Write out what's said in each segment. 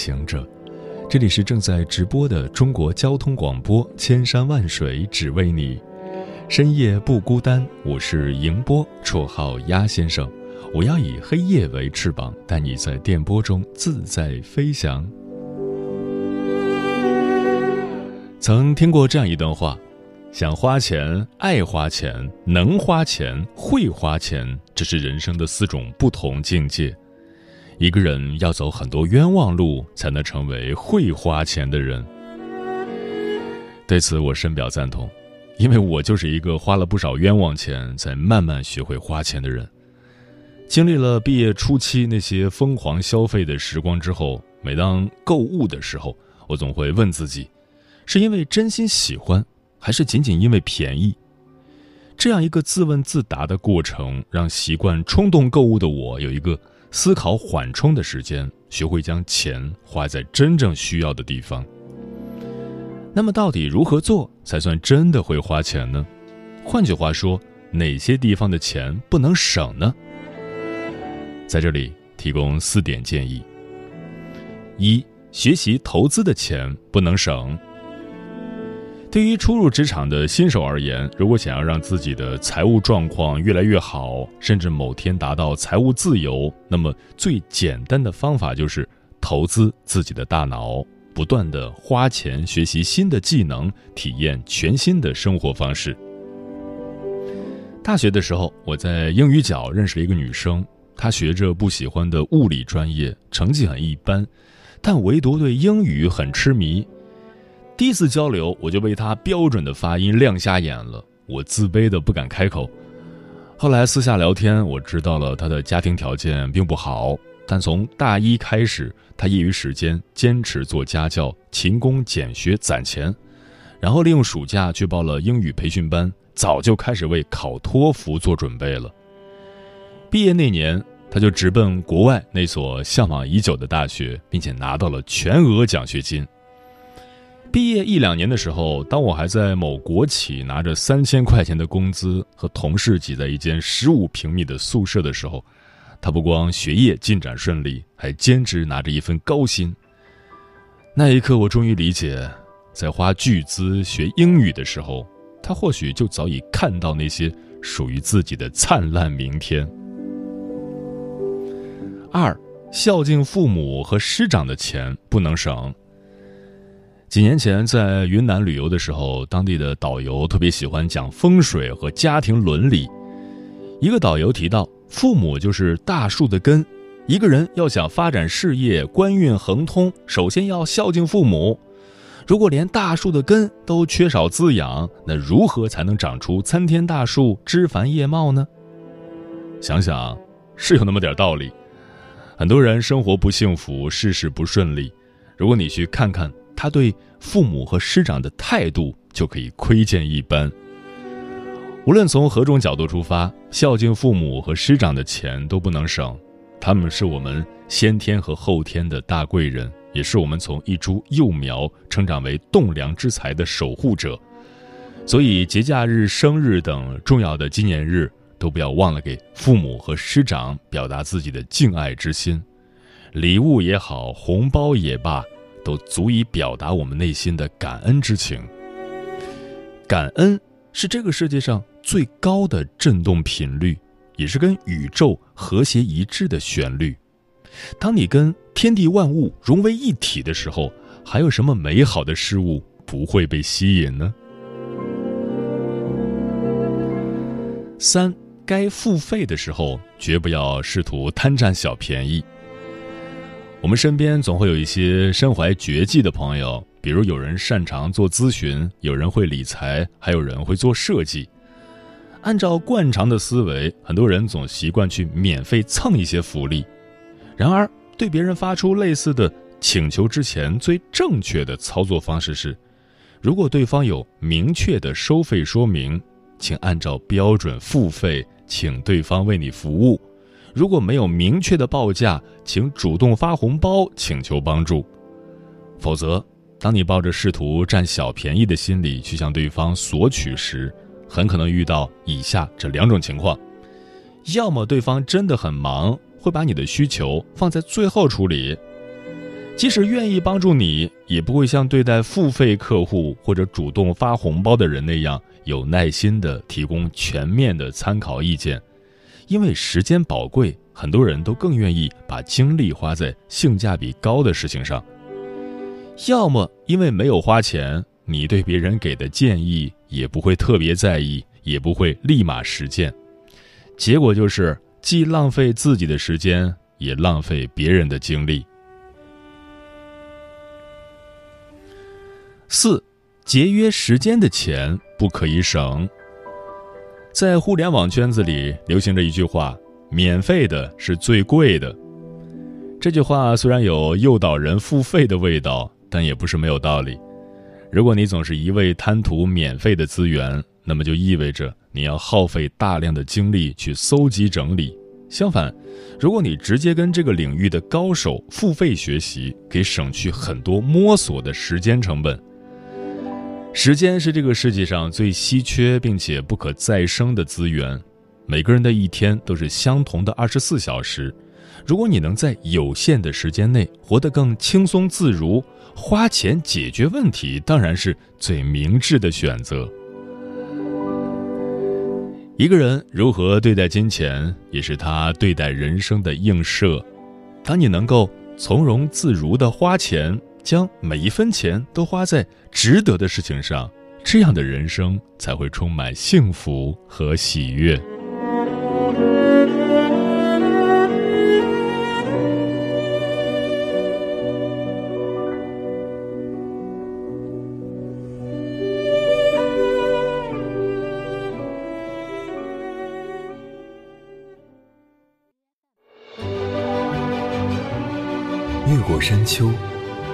行者，这里是正在直播的中国交通广播，千山万水只为你，深夜不孤单。我是迎波，绰号鸭先生。我要以黑夜为翅膀，带你在电波中自在飞翔。曾听过这样一段话：想花钱、爱花钱、能花钱、会花钱，这是人生的四种不同境界。一个人要走很多冤枉路，才能成为会花钱的人。对此，我深表赞同，因为我就是一个花了不少冤枉钱，才慢慢学会花钱的人。经历了毕业初期那些疯狂消费的时光之后，每当购物的时候，我总会问自己：是因为真心喜欢，还是仅仅因为便宜？这样一个自问自答的过程，让习惯冲动购物的我有一个。思考缓冲的时间，学会将钱花在真正需要的地方。那么，到底如何做才算真的会花钱呢？换句话说，哪些地方的钱不能省呢？在这里提供四点建议：一、学习投资的钱不能省。对于初入职场的新手而言，如果想要让自己的财务状况越来越好，甚至某天达到财务自由，那么最简单的方法就是投资自己的大脑，不断的花钱学习新的技能，体验全新的生活方式。大学的时候，我在英语角认识了一个女生，她学着不喜欢的物理专业，成绩很一般，但唯独对英语很痴迷。第一次交流，我就被他标准的发音亮瞎眼了，我自卑的不敢开口。后来私下聊天，我知道了他的家庭条件并不好，但从大一开始，他业余时间坚持做家教，勤工俭学攒钱，然后利用暑假去报了英语培训班，早就开始为考托福做准备了。毕业那年，他就直奔国外那所向往已久的大学，并且拿到了全额奖学金。毕业一两年的时候，当我还在某国企拿着三千块钱的工资，和同事挤在一间十五平米的宿舍的时候，他不光学业进展顺利，还兼职拿着一份高薪。那一刻，我终于理解，在花巨资学英语的时候，他或许就早已看到那些属于自己的灿烂明天。二，孝敬父母和师长的钱不能省。几年前在云南旅游的时候，当地的导游特别喜欢讲风水和家庭伦理。一个导游提到，父母就是大树的根，一个人要想发展事业、官运亨通，首先要孝敬父母。如果连大树的根都缺少滋养，那如何才能长出参天大树、枝繁叶茂呢？想想，是有那么点道理。很多人生活不幸福，事事不顺利，如果你去看看。他对父母和师长的态度就可以窥见一斑。无论从何种角度出发，孝敬父母和师长的钱都不能省。他们是我们先天和后天的大贵人，也是我们从一株幼苗成长为栋梁之才的守护者。所以，节假日、生日等重要的纪念日，都不要忘了给父母和师长表达自己的敬爱之心。礼物也好，红包也罢。都足以表达我们内心的感恩之情。感恩是这个世界上最高的振动频率，也是跟宇宙和谐一致的旋律。当你跟天地万物融为一体的时候，还有什么美好的事物不会被吸引呢？三，该付费的时候，绝不要试图贪占小便宜。我们身边总会有一些身怀绝技的朋友，比如有人擅长做咨询，有人会理财，还有人会做设计。按照惯常的思维，很多人总习惯去免费蹭一些福利。然而，对别人发出类似的请求之前，最正确的操作方式是：如果对方有明确的收费说明。请按照标准付费，请对方为你服务。如果没有明确的报价，请主动发红包请求帮助。否则，当你抱着试图占小便宜的心理去向对方索取时，很可能遇到以下这两种情况：要么对方真的很忙，会把你的需求放在最后处理。即使愿意帮助你，也不会像对待付费客户或者主动发红包的人那样有耐心地提供全面的参考意见，因为时间宝贵，很多人都更愿意把精力花在性价比高的事情上。要么因为没有花钱，你对别人给的建议也不会特别在意，也不会立马实践，结果就是既浪费自己的时间，也浪费别人的精力。四，节约时间的钱不可以省。在互联网圈子里流行着一句话：“免费的是最贵的。”这句话虽然有诱导人付费的味道，但也不是没有道理。如果你总是一味贪图免费的资源，那么就意味着你要耗费大量的精力去搜集整理。相反，如果你直接跟这个领域的高手付费学习，可以省去很多摸索的时间成本。时间是这个世界上最稀缺并且不可再生的资源，每个人的一天都是相同的二十四小时。如果你能在有限的时间内活得更轻松自如，花钱解决问题当然是最明智的选择。一个人如何对待金钱，也是他对待人生的映射。当你能够从容自如地花钱。将每一分钱都花在值得的事情上，这样的人生才会充满幸福和喜悦。越过山丘。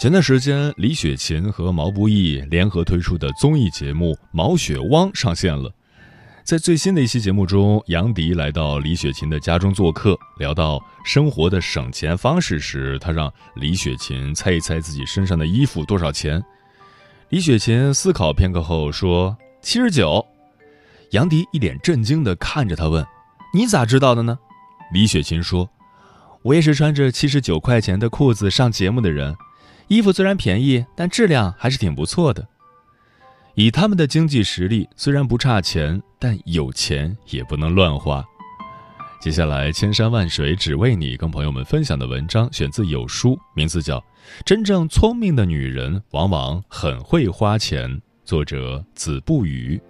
前段时间，李雪琴和毛不易联合推出的综艺节目《毛血汪》上线了。在最新的一期节目中，杨迪来到李雪琴的家中做客，聊到生活的省钱方式时，他让李雪琴猜一猜自己身上的衣服多少钱。李雪琴思考片刻后说：“七十九。”杨迪一脸震惊地看着他问：“你咋知道的呢？”李雪琴说：“我也是穿着七十九块钱的裤子上节目的人。”衣服虽然便宜，但质量还是挺不错的。以他们的经济实力，虽然不差钱，但有钱也不能乱花。接下来，千山万水只为你，跟朋友们分享的文章选自有书，名字叫《真正聪明的女人往往很会花钱》，作者子不语。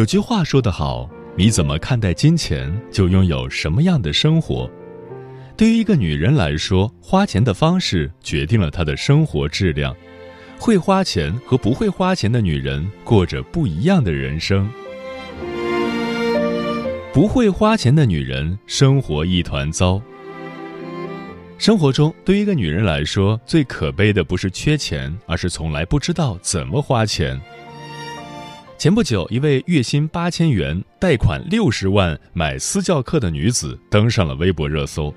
有句话说得好：“你怎么看待金钱，就拥有什么样的生活。”对于一个女人来说，花钱的方式决定了她的生活质量。会花钱和不会花钱的女人过着不一样的人生。不会花钱的女人生活一团糟。生活中，对于一个女人来说，最可悲的不是缺钱，而是从来不知道怎么花钱。前不久，一位月薪八千元、贷款六十万买私教课的女子登上了微博热搜。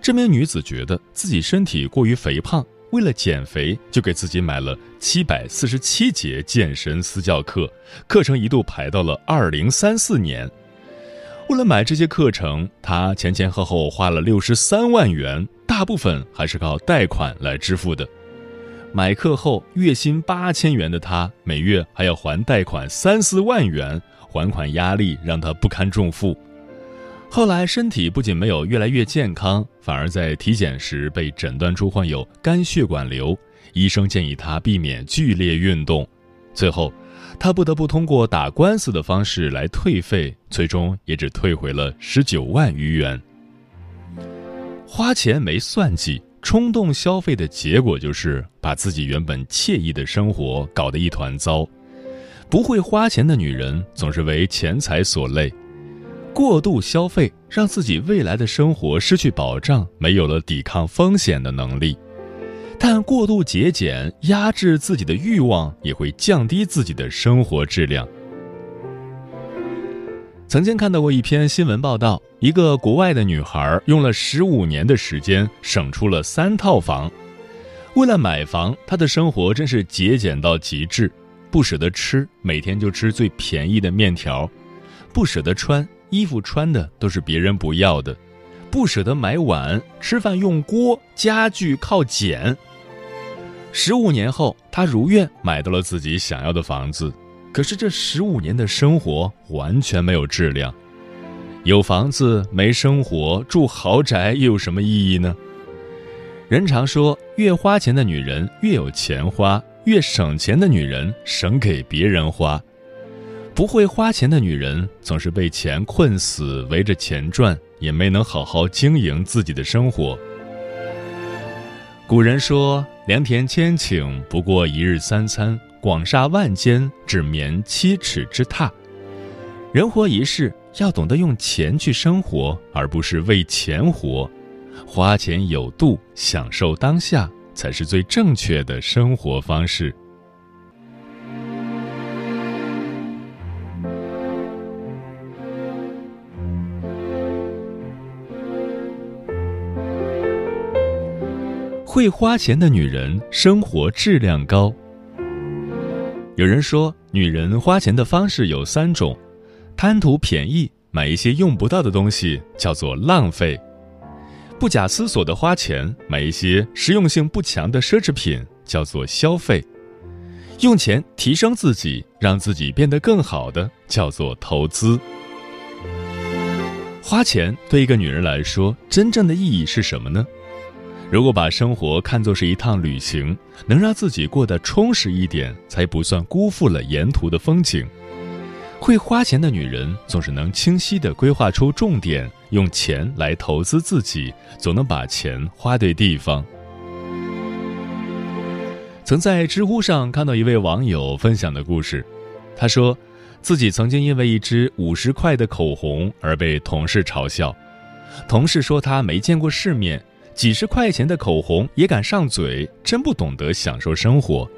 这名女子觉得自己身体过于肥胖，为了减肥，就给自己买了七百四十七节健身私教课，课程一度排到了二零三四年。为了买这些课程，她前前后后花了六十三万元，大部分还是靠贷款来支付的。买课后，月薪八千元的他，每月还要还贷款三四万元，还款压力让他不堪重负。后来身体不仅没有越来越健康，反而在体检时被诊断出患有肝血管瘤，医生建议他避免剧烈运动。最后，他不得不通过打官司的方式来退费，最终也只退回了十九万余元。花钱没算计。冲动消费的结果就是把自己原本惬意的生活搞得一团糟。不会花钱的女人总是为钱财所累，过度消费让自己未来的生活失去保障，没有了抵抗风险的能力。但过度节俭压制自己的欲望，也会降低自己的生活质量。曾经看到过一篇新闻报道，一个国外的女孩用了十五年的时间省出了三套房。为了买房，她的生活真是节俭到极致，不舍得吃，每天就吃最便宜的面条；不舍得穿衣服，穿的都是别人不要的；不舍得买碗，吃饭用锅，家具靠捡。十五年后，她如愿买到了自己想要的房子。可是这十五年的生活完全没有质量，有房子没生活，住豪宅又有什么意义呢？人常说，越花钱的女人越有钱花，越省钱的女人省给别人花。不会花钱的女人总是被钱困死，围着钱转，也没能好好经营自己的生活。古人说：“良田千顷，不过一日三餐。”广厦万间，只眠七尺之榻。人活一世，要懂得用钱去生活，而不是为钱活。花钱有度，享受当下，才是最正确的生活方式。会花钱的女人，生活质量高。有人说，女人花钱的方式有三种：贪图便宜，买一些用不到的东西，叫做浪费；不假思索的花钱，买一些实用性不强的奢侈品，叫做消费；用钱提升自己，让自己变得更好的，叫做投资。花钱对一个女人来说，真正的意义是什么呢？如果把生活看作是一趟旅行，能让自己过得充实一点，才不算辜负了沿途的风景。会花钱的女人总是能清晰地规划出重点，用钱来投资自己，总能把钱花对地方。曾在知乎上看到一位网友分享的故事，他说，自己曾经因为一支五十块的口红而被同事嘲笑，同事说他没见过世面。几十块钱的口红也敢上嘴，真不懂得享受生活。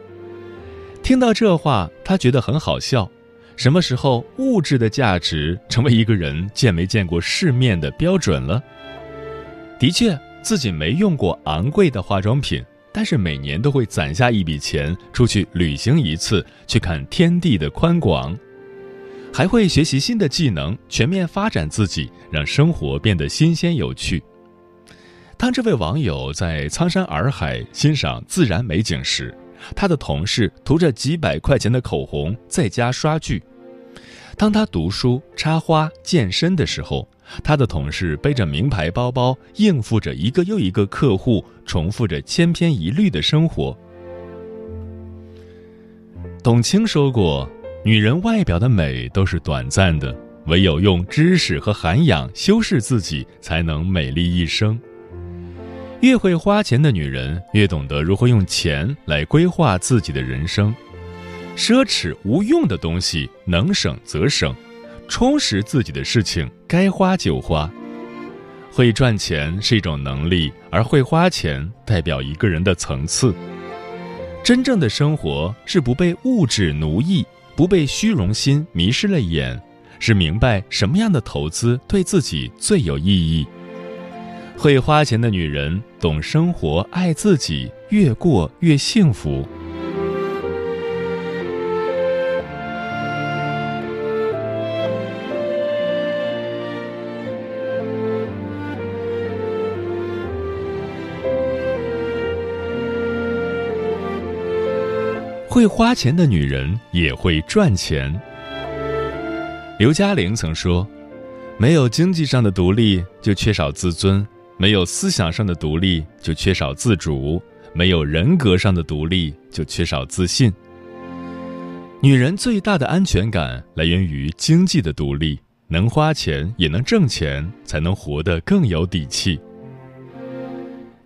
听到这话，他觉得很好笑。什么时候物质的价值成为一个人见没见过世面的标准了？的确，自己没用过昂贵的化妆品，但是每年都会攒下一笔钱出去旅行一次，去看天地的宽广，还会学习新的技能，全面发展自己，让生活变得新鲜有趣。当这位网友在苍山洱海欣赏自然美景时，他的同事涂着几百块钱的口红在家刷剧；当他读书、插花、健身的时候，他的同事背着名牌包包应付着一个又一个客户，重复着千篇一律的生活。董卿说过：“女人外表的美都是短暂的，唯有用知识和涵养修饰自己，才能美丽一生。”越会花钱的女人，越懂得如何用钱来规划自己的人生。奢侈无用的东西，能省则省；充实自己的事情，该花就花。会赚钱是一种能力，而会花钱代表一个人的层次。真正的生活是不被物质奴役，不被虚荣心迷失了眼，是明白什么样的投资对自己最有意义。会花钱的女人懂生活，爱自己，越过越幸福。会花钱的女人也会赚钱。刘嘉玲曾说：“没有经济上的独立，就缺少自尊；没有思想上的独立，就缺少自主；没有人格上的独立，就缺少自信。”女人最大的安全感来源于经济的独立，能花钱也能挣钱，才能活得更有底气。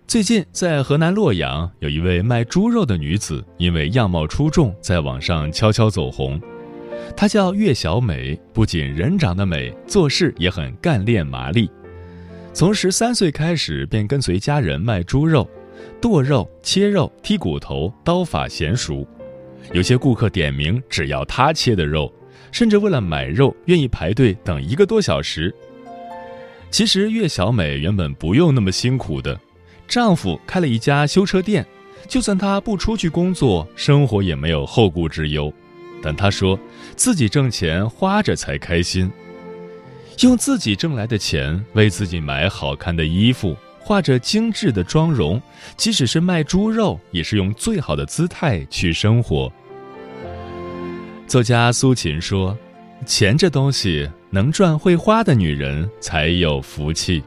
最近，在河南洛阳，有一位卖猪肉的女子，因为样貌出众，在网上悄悄走红。她叫岳小美，不仅人长得美，做事也很干练麻利。从十三岁开始，便跟随家人卖猪肉，剁肉、切肉、剔骨头，刀法娴熟。有些顾客点名只要他切的肉，甚至为了买肉愿意排队等一个多小时。其实，岳小美原本不用那么辛苦的。丈夫开了一家修车店，就算她不出去工作，生活也没有后顾之忧。但她说自己挣钱花着才开心，用自己挣来的钱为自己买好看的衣服，画着精致的妆容，即使是卖猪肉，也是用最好的姿态去生活。作家苏秦说：“钱这东西，能赚会花的女人才有福气。”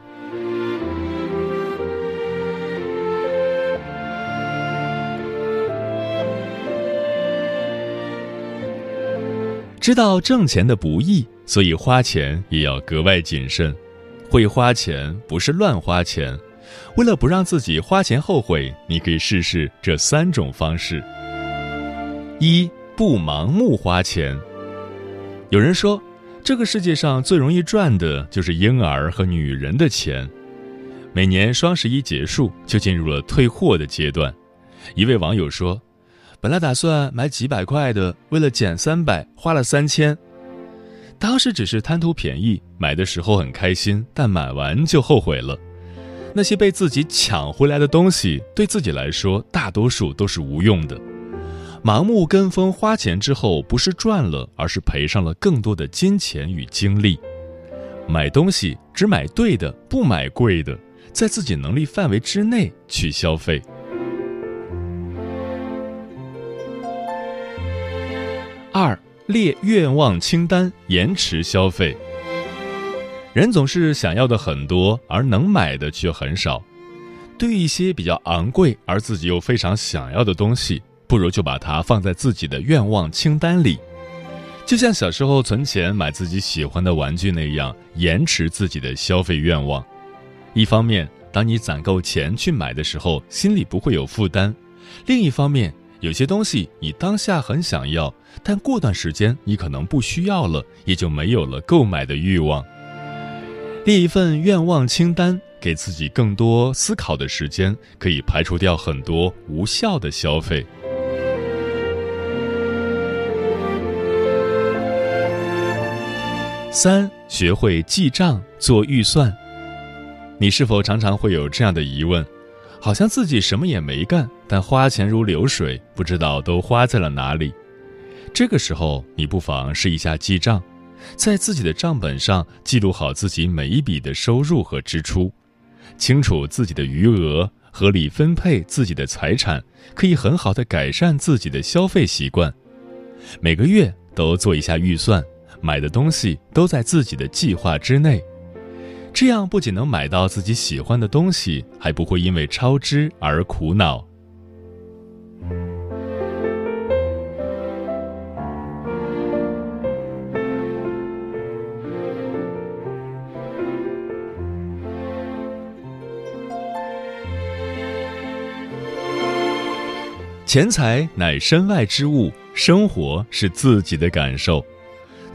知道挣钱的不易，所以花钱也要格外谨慎。会花钱不是乱花钱。为了不让自己花钱后悔，你可以试试这三种方式：一、不盲目花钱。有人说，这个世界上最容易赚的就是婴儿和女人的钱。每年双十一结束，就进入了退货的阶段。一位网友说。本来打算买几百块的，为了减三百，花了三千。当时只是贪图便宜，买的时候很开心，但买完就后悔了。那些被自己抢回来的东西，对自己来说，大多数都是无用的。盲目跟风花钱之后，不是赚了，而是赔上了更多的金钱与精力。买东西只买对的，不买贵的，在自己能力范围之内去消费。二列愿望清单，延迟消费。人总是想要的很多，而能买的却很少。对一些比较昂贵而自己又非常想要的东西，不如就把它放在自己的愿望清单里，就像小时候存钱买自己喜欢的玩具那样，延迟自己的消费愿望。一方面，当你攒够钱去买的时候，心里不会有负担；另一方面，有些东西你当下很想要，但过段时间你可能不需要了，也就没有了购买的欲望。列一份愿望清单，给自己更多思考的时间，可以排除掉很多无效的消费。三，学会记账做预算。你是否常常会有这样的疑问？好像自己什么也没干，但花钱如流水，不知道都花在了哪里。这个时候，你不妨试一下记账，在自己的账本上记录好自己每一笔的收入和支出，清楚自己的余额，合理分配自己的财产，可以很好的改善自己的消费习惯。每个月都做一下预算，买的东西都在自己的计划之内。这样不仅能买到自己喜欢的东西还不会因为超支而苦恼。钱财乃身外之物生活是自己的感受。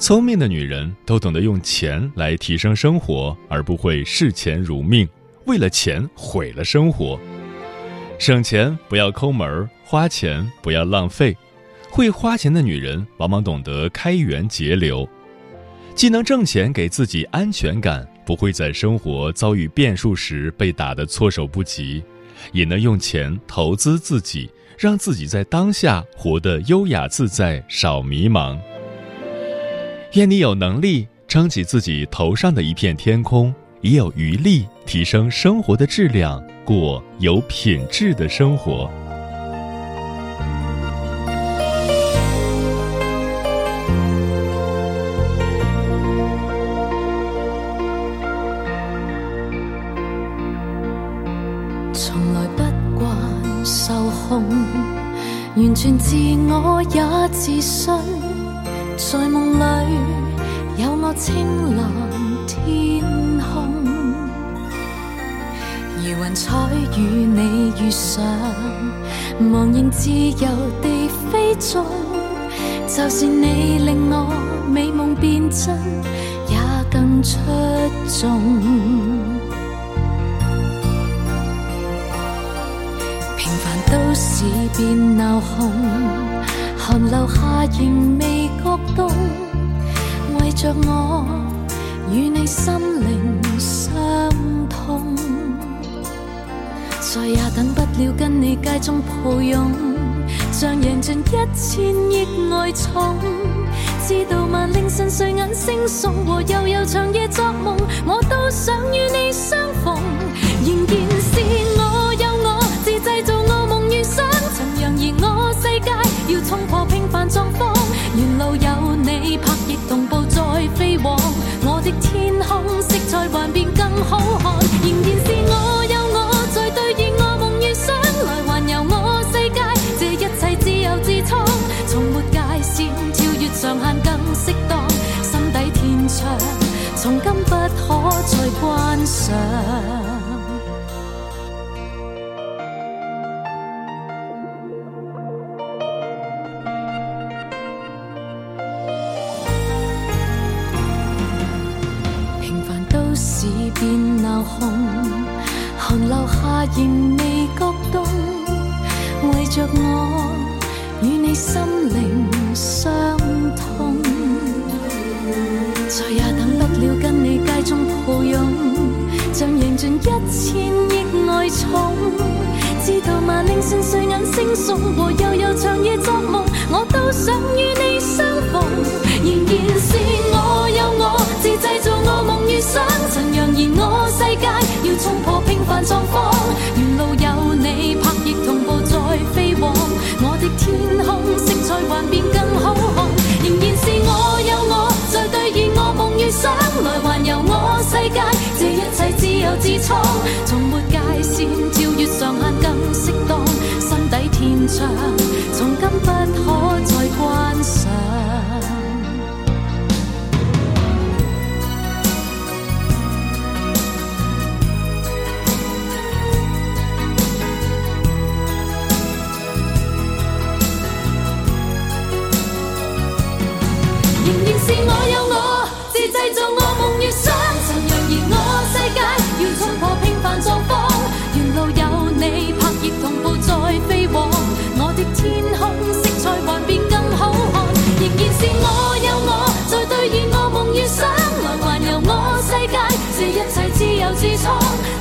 聪明的女人都懂得用钱来提升生活，而不会视钱如命，为了钱毁了生活。省钱不要抠门儿，花钱不要浪费。会花钱的女人往往懂得开源节流，既能挣钱给自己安全感，不会在生活遭遇变数时被打得措手不及，也能用钱投资自己，让自己在当下活得优雅自在，少迷茫。愿你有能力撑起自己头上的一片天空，也有余力提升生活的质量，过有品质的生活。从来不惯受控，完全自我也自信。在梦里有我青蓝天空，而云彩与你遇上，茫然自由地飞纵。就是你令我美梦变真，也更出众。平凡都市变闹哄。寒流下仍未觉冻，为着我与你心灵相通，再也等不了跟你街中抱拥，像赢尽一千亿爱宠。知道吗？凌晨睡眼惺忪和悠悠长夜作梦，我都想与你相逢。仍然是破平凡状况，沿路有你拍翼同步在飞往，我的天空色彩幻变更好看，仍然是我有我在兑现我梦与想，来环游我世界，这一切自由自创，从没界线，超越上限更适当，心底天窗，从今不可再关上。仍未觉冻，为着我与你心灵相通，再也等不了跟你街中抱拥，像赢尽一千亿爱宠。知道吗？凌晨睡眼惺忪和悠悠长夜作梦，我都想与你相逢。仍然是我有我，自制造我梦与想，曾扬言我世界要冲破平凡状况。自自